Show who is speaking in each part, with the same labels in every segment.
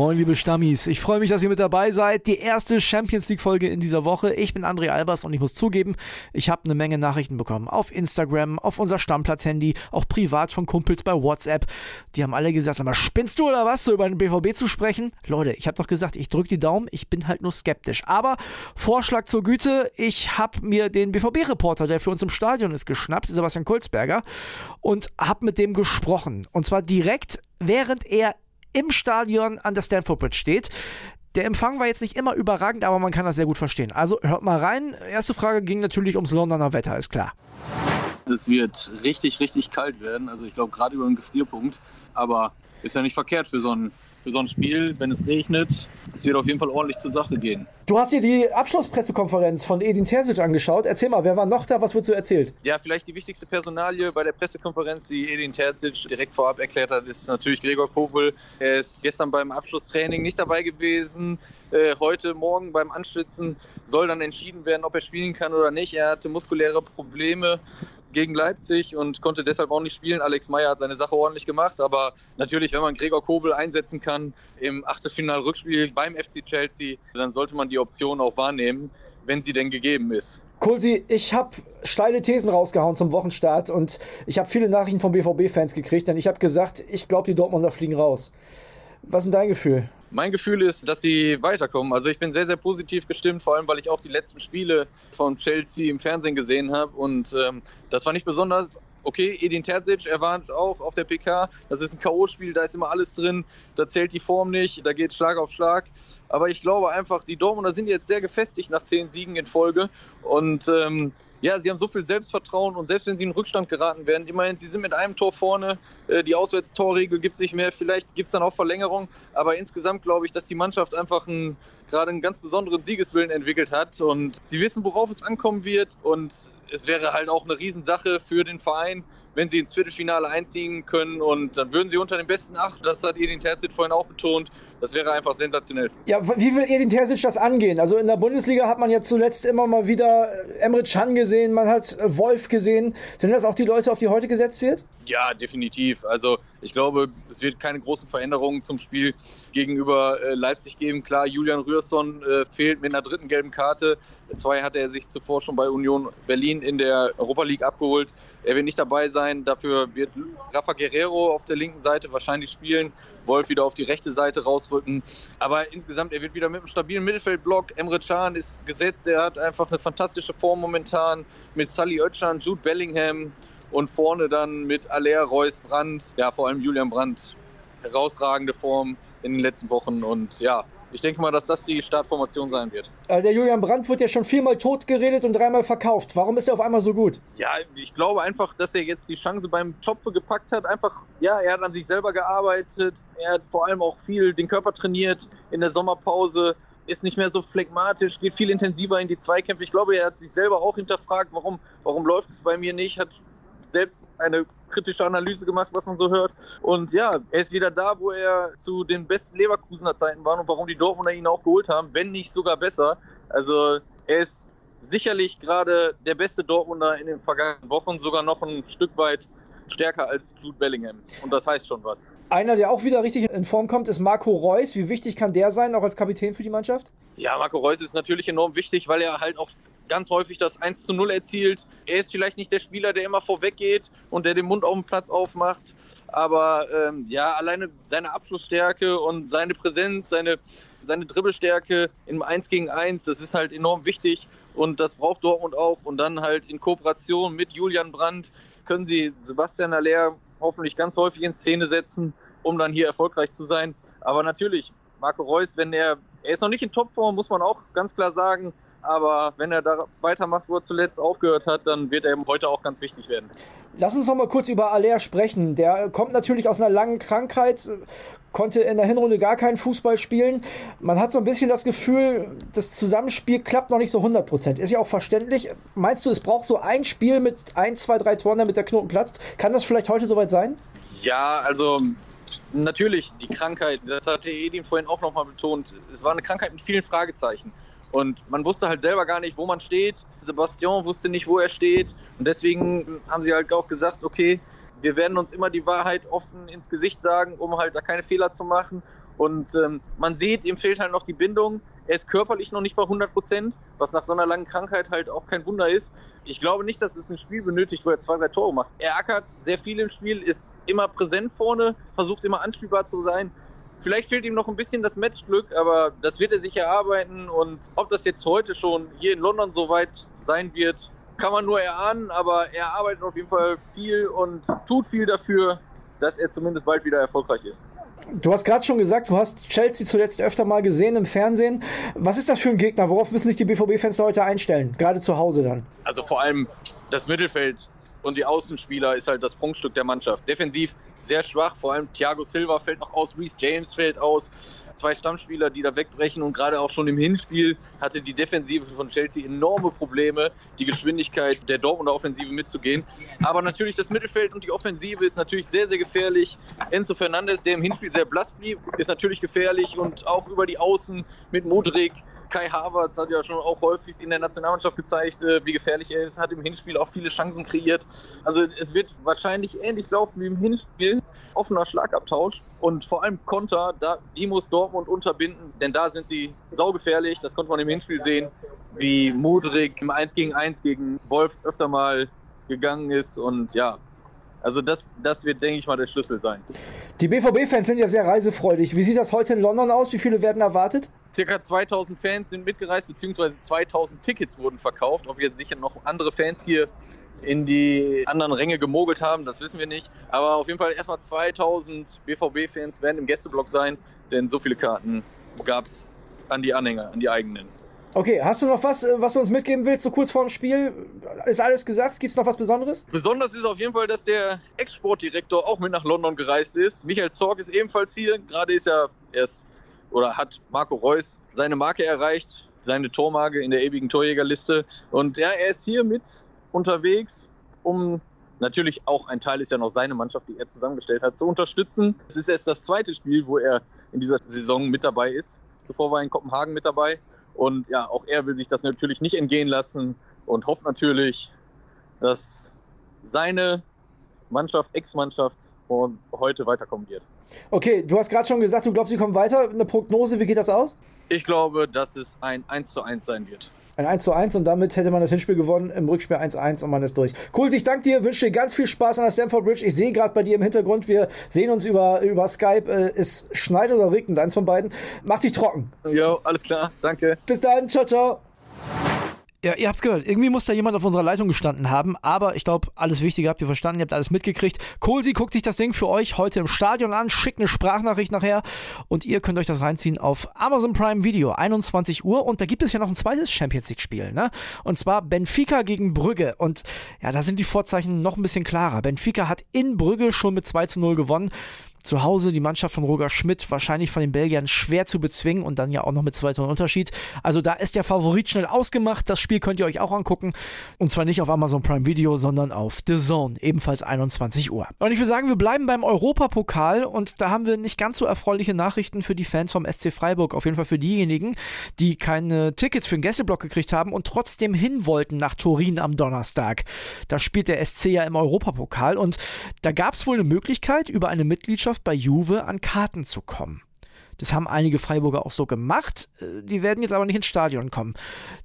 Speaker 1: Moin, liebe Stammis. Ich freue mich, dass ihr mit dabei seid. Die erste Champions League-Folge in dieser Woche. Ich bin André Albers und ich muss zugeben, ich habe eine Menge Nachrichten bekommen. Auf Instagram, auf unser Stammplatz-Handy, auch privat von Kumpels bei WhatsApp. Die haben alle gesagt, aber spinnst du oder was, so über den BVB zu sprechen? Leute, ich habe doch gesagt, ich drücke die Daumen, ich bin halt nur skeptisch. Aber Vorschlag zur Güte, ich habe mir den BVB-Reporter, der für uns im Stadion ist, geschnappt, Sebastian Kulzberger, und habe mit dem gesprochen. Und zwar direkt, während er im Stadion an der Stanford Bridge steht. Der Empfang war jetzt nicht immer überragend, aber man kann das sehr gut verstehen. Also hört mal rein. Erste Frage ging natürlich ums Londoner Wetter, ist klar.
Speaker 2: Es wird richtig, richtig kalt werden. Also ich glaube gerade über den Gefrierpunkt. Aber ist ja nicht verkehrt für so ein, für so ein Spiel, wenn es regnet. Es wird auf jeden Fall ordentlich zur Sache gehen.
Speaker 1: Du hast dir die Abschlusspressekonferenz von Edin Terzic angeschaut. Erzähl mal, wer war noch da? Was wird so erzählt?
Speaker 2: Ja, vielleicht die wichtigste Personalie bei der Pressekonferenz, die Edin Terzic direkt vorab erklärt hat, ist natürlich Gregor Kobel. Er ist gestern beim Abschlusstraining nicht dabei gewesen. Äh, heute Morgen beim Anschwitzen soll dann entschieden werden, ob er spielen kann oder nicht. Er hatte muskuläre Probleme gegen Leipzig und konnte deshalb auch nicht spielen. Alex Meyer hat seine Sache ordentlich gemacht, aber natürlich, wenn man Gregor Kobel einsetzen kann im Achtelfinal-Rückspiel beim FC Chelsea, dann sollte man die Option auch wahrnehmen, wenn sie denn gegeben ist.
Speaker 1: Kulsi, ich habe steile Thesen rausgehauen zum Wochenstart und ich habe viele Nachrichten von BVB-Fans gekriegt, denn ich habe gesagt, ich glaube, die Dortmunder fliegen raus. Was ist dein Gefühl?
Speaker 2: Mein Gefühl ist, dass sie weiterkommen. Also ich bin sehr, sehr positiv gestimmt, vor allem weil ich auch die letzten Spiele von Chelsea im Fernsehen gesehen habe. Und ähm, das war nicht besonders okay. Edin Terzic, er war auch auf der PK. Das ist ein K.O.-Spiel, da ist immer alles drin. Da zählt die Form nicht, da geht Schlag auf Schlag. Aber ich glaube einfach, die Dortmunder sind jetzt sehr gefestigt nach zehn Siegen in Folge. Und ähm, ja, sie haben so viel Selbstvertrauen und selbst wenn sie in Rückstand geraten werden, immerhin, sie sind mit einem Tor vorne, äh, die Auswärtstorregel gibt sich mehr, vielleicht gibt es dann auch Verlängerung, aber insgesamt glaube ich, dass die Mannschaft einfach ein, gerade einen ganz besonderen Siegeswillen entwickelt hat und sie wissen, worauf es ankommen wird und es wäre halt auch eine Riesensache für den Verein, wenn sie ins Viertelfinale einziehen können und dann würden sie unter den besten acht, das hat Edin Terzic vorhin auch betont, das wäre einfach sensationell.
Speaker 1: Ja, wie will Edin Terzic das angehen? Also in der Bundesliga hat man ja zuletzt immer mal wieder Emre Can gesehen, man hat äh, Wolf gesehen. Sind das auch die Leute, auf die heute gesetzt wird?
Speaker 2: Ja, definitiv. Also ich glaube, es wird keine großen Veränderungen zum Spiel gegenüber äh, Leipzig geben. Klar, Julian Rührsson äh, fehlt mit einer dritten gelben Karte. Zwei hatte er sich zuvor schon bei Union Berlin in der Europa League abgeholt. Er wird nicht dabei sein. Dafür wird Rafa Guerrero auf der linken Seite wahrscheinlich spielen. Wolf wieder auf die rechte Seite rausrücken. Aber insgesamt, er wird wieder mit einem stabilen Mittelfeldblock. Emre Can ist gesetzt. Er hat einfach eine fantastische Form momentan mit Sally Özcan, Jude Bellingham und vorne dann mit Aller, Reus, Brandt. Ja, vor allem Julian Brandt. Herausragende Form in den letzten Wochen und ja, ich denke mal, dass das die Startformation sein wird.
Speaker 1: Äh, der Julian Brandt wird ja schon viermal tot geredet und dreimal verkauft. Warum ist er auf einmal so gut?
Speaker 2: Ja, ich glaube einfach, dass er jetzt die Chance beim Schopfe gepackt hat. Einfach, ja, er hat an sich selber gearbeitet. Er hat vor allem auch viel den Körper trainiert in der Sommerpause. Ist nicht mehr so phlegmatisch, geht viel intensiver in die Zweikämpfe. Ich glaube, er hat sich selber auch hinterfragt, warum, warum läuft es bei mir nicht. Hat selbst eine kritische Analyse gemacht, was man so hört. Und ja, er ist wieder da, wo er zu den besten Leverkusener Zeiten war und warum die Dortmunder ihn auch geholt haben, wenn nicht sogar besser. Also er ist sicherlich gerade der beste Dortmunder in den vergangenen Wochen, sogar noch ein Stück weit stärker als Jude Bellingham. Und das heißt schon was.
Speaker 1: Einer, der auch wieder richtig in Form kommt, ist Marco Reus. Wie wichtig kann der sein, auch als Kapitän für die Mannschaft?
Speaker 2: Ja, Marco Reus ist natürlich enorm wichtig, weil er halt auch ganz häufig das 1 zu 0 erzielt. Er ist vielleicht nicht der Spieler, der immer vorweg geht und der den Mund auf dem Platz aufmacht. Aber ähm, ja, alleine seine Abschlussstärke und seine Präsenz, seine, seine Dribbelstärke im 1 gegen 1, das ist halt enorm wichtig. Und das braucht Dortmund auch. Und dann halt in Kooperation mit Julian Brandt können sie Sebastian Aller hoffentlich ganz häufig in Szene setzen, um dann hier erfolgreich zu sein. Aber natürlich, Marco Reus, wenn er er ist noch nicht in Topform, muss man auch ganz klar sagen. Aber wenn er da weitermacht, wo er zuletzt aufgehört hat, dann wird er heute auch ganz wichtig werden.
Speaker 1: Lass uns noch mal kurz über Aller sprechen. Der kommt natürlich aus einer langen Krankheit, konnte in der Hinrunde gar keinen Fußball spielen. Man hat so ein bisschen das Gefühl, das Zusammenspiel klappt noch nicht so 100 Prozent. Ist ja auch verständlich. Meinst du, es braucht so ein Spiel mit ein, zwei, drei Toren, damit der Knoten platzt? Kann das vielleicht heute soweit sein?
Speaker 2: Ja, also Natürlich, die Krankheit, das hatte Edin vorhin auch nochmal betont, es war eine Krankheit mit vielen Fragezeichen. Und man wusste halt selber gar nicht, wo man steht. Sebastian wusste nicht, wo er steht. Und deswegen haben sie halt auch gesagt, okay, wir werden uns immer die Wahrheit offen ins Gesicht sagen, um halt da keine Fehler zu machen. Und ähm, man sieht, ihm fehlt halt noch die Bindung. Er ist körperlich noch nicht bei 100 Prozent, was nach so einer langen Krankheit halt auch kein Wunder ist. Ich glaube nicht, dass es ein Spiel benötigt, wo er zwei, drei Tore macht. Er ackert sehr viel im Spiel, ist immer präsent vorne, versucht immer anspielbar zu sein. Vielleicht fehlt ihm noch ein bisschen das Matchglück, aber das wird er sich erarbeiten. Und ob das jetzt heute schon hier in London so weit sein wird, kann man nur erahnen. Aber er arbeitet auf jeden Fall viel und tut viel dafür, dass er zumindest bald wieder erfolgreich ist.
Speaker 1: Du hast gerade schon gesagt, du hast Chelsea zuletzt öfter mal gesehen im Fernsehen. Was ist das für ein Gegner? Worauf müssen sich die BVB-Fans heute einstellen? Gerade zu Hause dann.
Speaker 2: Also vor allem das Mittelfeld und die Außenspieler ist halt das Prunkstück der Mannschaft. Defensiv sehr schwach, vor allem Thiago Silva fällt noch aus, Reece James fällt aus. Zwei Stammspieler, die da wegbrechen und gerade auch schon im Hinspiel hatte die Defensive von Chelsea enorme Probleme, die Geschwindigkeit der Dortmunder Offensive mitzugehen. Aber natürlich das Mittelfeld und die Offensive ist natürlich sehr, sehr gefährlich. Enzo Fernandes, der im Hinspiel sehr blass blieb, ist natürlich gefährlich und auch über die Außen mit Modric Kai Havertz hat ja schon auch häufig in der Nationalmannschaft gezeigt, äh, wie gefährlich er ist, hat im Hinspiel auch viele Chancen kreiert. Also es wird wahrscheinlich ähnlich laufen wie im Hinspiel. Offener Schlagabtausch und vor allem Konter, da, die muss Dortmund unterbinden, denn da sind sie saugefährlich. Das konnte man im Hinspiel sehen, wie Mudrik im 1 gegen 1 gegen Wolf öfter mal gegangen ist und ja, also das, das wird, denke ich mal, der Schlüssel sein.
Speaker 1: Die BVB-Fans sind ja sehr reisefreudig. Wie sieht das heute in London aus? Wie viele werden erwartet?
Speaker 2: Circa 2000 Fans sind mitgereist, beziehungsweise 2000 Tickets wurden verkauft. Ob jetzt sicher noch andere Fans hier in die anderen Ränge gemogelt haben, das wissen wir nicht. Aber auf jeden Fall erstmal 2000 BVB-Fans werden im Gästeblock sein, denn so viele Karten gab es an die Anhänger, an die eigenen.
Speaker 1: Okay, hast du noch was, äh, was du uns mitgeben willst, so kurz vor dem Spiel? Ist alles gesagt? Gibt es noch was Besonderes?
Speaker 2: Besonders ist auf jeden Fall, dass der Ex-Sportdirektor auch mit nach London gereist ist. Michael Zorg ist ebenfalls hier. Gerade ist er erst oder hat Marco Reus seine Marke erreicht, seine Tormarke in der ewigen Torjägerliste. Und ja, er ist hier mit unterwegs, um natürlich auch ein Teil ist ja noch seine Mannschaft, die er zusammengestellt hat, zu unterstützen. Es ist erst das zweite Spiel, wo er in dieser Saison mit dabei ist. Zuvor war er in Kopenhagen mit dabei. Und ja, auch er will sich das natürlich nicht entgehen lassen und hofft natürlich, dass seine Mannschaft, Ex-Mannschaft heute weiterkommen wird.
Speaker 1: Okay, du hast gerade schon gesagt, du glaubst, sie kommen weiter. Eine Prognose, wie geht das aus?
Speaker 2: Ich glaube, dass es ein 1 zu 1 sein wird.
Speaker 1: Ein 1 zu 1 und damit hätte man das Hinspiel gewonnen, im Rückspiel 1 1 und man ist durch. Cool, ich danke dir, wünsche dir ganz viel Spaß an der Stamford Bridge. Ich sehe gerade bei dir im Hintergrund, wir sehen uns über, über Skype. Äh, es schneit oder regnet, eins von beiden. Mach dich trocken.
Speaker 2: Ja, alles klar, danke.
Speaker 1: Bis dann, ciao, ciao. Ja, ihr habt's gehört. Irgendwie muss da jemand auf unserer Leitung gestanden haben, aber ich glaube, alles Wichtige habt ihr verstanden, ihr habt alles mitgekriegt. Kohlsi guckt sich das Ding für euch heute im Stadion an, schickt eine Sprachnachricht nachher und ihr könnt euch das reinziehen auf Amazon Prime Video, 21 Uhr und da gibt es ja noch ein zweites Champions League Spiel, ne? Und zwar Benfica gegen Brügge und ja, da sind die Vorzeichen noch ein bisschen klarer. Benfica hat in Brügge schon mit 2 zu 0 gewonnen. Zu Hause die Mannschaft von Roger Schmidt wahrscheinlich von den Belgiern schwer zu bezwingen und dann ja auch noch mit zwei Tonnen Unterschied. Also da ist der Favorit schnell ausgemacht. Das Spiel könnt ihr euch auch angucken. Und zwar nicht auf Amazon Prime Video, sondern auf The Zone. Ebenfalls 21 Uhr. Und ich würde sagen, wir bleiben beim Europapokal und da haben wir nicht ganz so erfreuliche Nachrichten für die Fans vom SC Freiburg. Auf jeden Fall für diejenigen, die keine Tickets für den Gästeblock gekriegt haben und trotzdem hin wollten nach Turin am Donnerstag. Da spielt der SC ja im Europapokal und da gab es wohl eine Möglichkeit, über eine Mitgliedschaft Mannschaft bei Juve an Karten zu kommen. Das haben einige Freiburger auch so gemacht. Äh, die werden jetzt aber nicht ins Stadion kommen.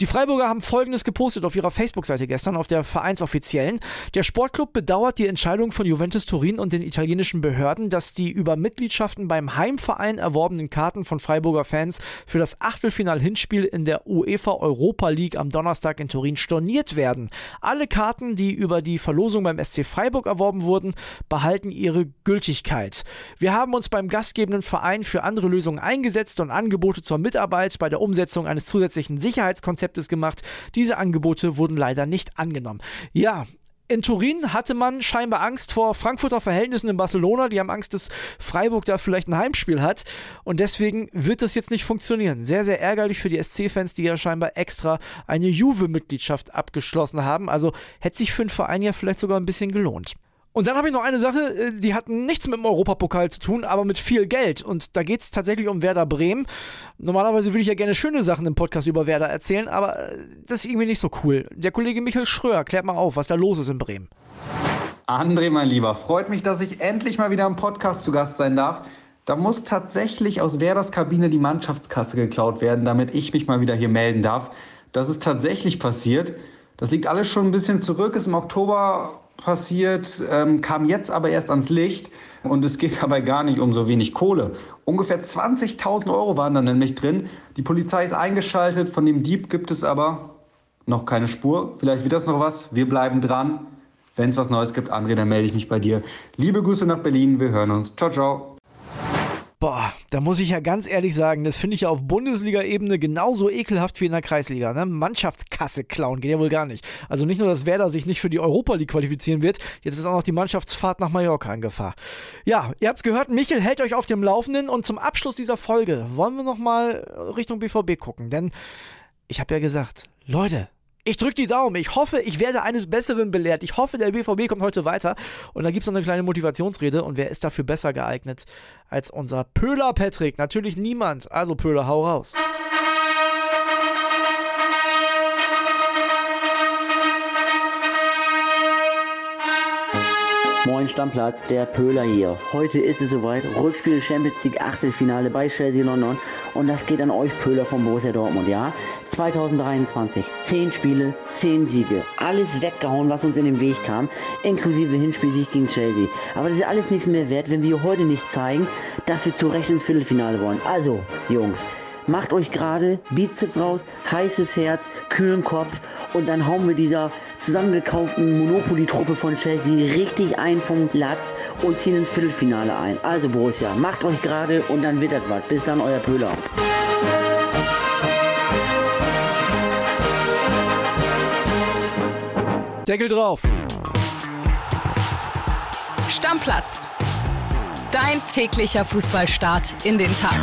Speaker 1: Die Freiburger haben Folgendes gepostet auf ihrer Facebook-Seite gestern, auf der Vereinsoffiziellen. Der Sportclub bedauert die Entscheidung von Juventus Turin und den italienischen Behörden, dass die über Mitgliedschaften beim Heimverein erworbenen Karten von Freiburger Fans für das Achtelfinal-Hinspiel in der UEFA Europa League am Donnerstag in Turin storniert werden. Alle Karten, die über die Verlosung beim SC Freiburg erworben wurden, behalten ihre Gültigkeit. Wir haben uns beim gastgebenden Verein für andere Lösungen Lösungen eingesetzt und Angebote zur Mitarbeit bei der Umsetzung eines zusätzlichen Sicherheitskonzeptes gemacht. Diese Angebote wurden leider nicht angenommen. Ja, in Turin hatte man scheinbar Angst vor Frankfurter Verhältnissen in Barcelona. Die haben Angst, dass Freiburg da vielleicht ein Heimspiel hat. Und deswegen wird das jetzt nicht funktionieren. Sehr, sehr ärgerlich für die SC-Fans, die ja scheinbar extra eine Juve-Mitgliedschaft abgeschlossen haben. Also hätte sich für einen Verein ja vielleicht sogar ein bisschen gelohnt. Und dann habe ich noch eine Sache, äh, die hat nichts mit dem Europapokal zu tun, aber mit viel Geld. Und da geht es tatsächlich um Werder Bremen. Normalerweise würde ich ja gerne schöne Sachen im Podcast über Werder erzählen, aber äh, das ist irgendwie nicht so cool. Der Kollege Michael Schröer klärt mal auf, was da los ist in Bremen.
Speaker 3: André, mein Lieber, freut mich, dass ich endlich mal wieder im Podcast zu Gast sein darf. Da muss tatsächlich aus Werders Kabine die Mannschaftskasse geklaut werden, damit ich mich mal wieder hier melden darf. Das ist tatsächlich passiert. Das liegt alles schon ein bisschen zurück, ist im Oktober passiert, ähm, kam jetzt aber erst ans Licht und es geht dabei gar nicht um so wenig Kohle. Ungefähr 20.000 Euro waren da nämlich drin. Die Polizei ist eingeschaltet, von dem Dieb gibt es aber noch keine Spur. Vielleicht wird das noch was, wir bleiben dran. Wenn es was Neues gibt, André, dann melde ich mich bei dir. Liebe Grüße nach Berlin, wir hören uns. Ciao, ciao.
Speaker 1: Boah, da muss ich ja ganz ehrlich sagen, das finde ich ja auf Bundesliga-Ebene genauso ekelhaft wie in der Kreisliga. Ne? Mannschaftskasse klauen geht ja wohl gar nicht. Also nicht nur, dass Werder sich nicht für die Europa League qualifizieren wird, jetzt ist auch noch die Mannschaftsfahrt nach Mallorca in Gefahr. Ja, ihr habt's gehört, Michel hält euch auf dem Laufenden und zum Abschluss dieser Folge wollen wir nochmal Richtung BVB gucken, denn ich habe ja gesagt, Leute, ich drücke die Daumen. Ich hoffe, ich werde eines Besseren belehrt. Ich hoffe, der BVB kommt heute weiter. Und da gibt es noch eine kleine Motivationsrede. Und wer ist dafür besser geeignet als unser Pöhler Patrick? Natürlich niemand. Also Pöhler, hau raus.
Speaker 4: Moin Stammplatz, der Pöhler hier. Heute ist es soweit. Rückspiel Champions League Achtelfinale bei Chelsea London. Und das geht an euch Pöhler von Borussia Dortmund, ja? 2023. 10 Spiele, 10 Siege. Alles weggehauen, was uns in den Weg kam. Inklusive Hinspielsieg gegen Chelsea. Aber das ist alles nichts mehr wert, wenn wir heute nicht zeigen, dass wir zu Recht ins Viertelfinale wollen. Also, Jungs. Macht euch gerade Bizeps raus, heißes Herz, kühlen Kopf und dann hauen wir dieser zusammengekauften Monopoly-Truppe von Chelsea richtig ein vom Latz und ziehen ins Viertelfinale ein. Also Borussia, macht euch gerade und dann wird das was. Bis dann, euer Pöhler.
Speaker 1: Deckel drauf.
Speaker 5: Stammplatz. Dein täglicher Fußballstart in den Tag.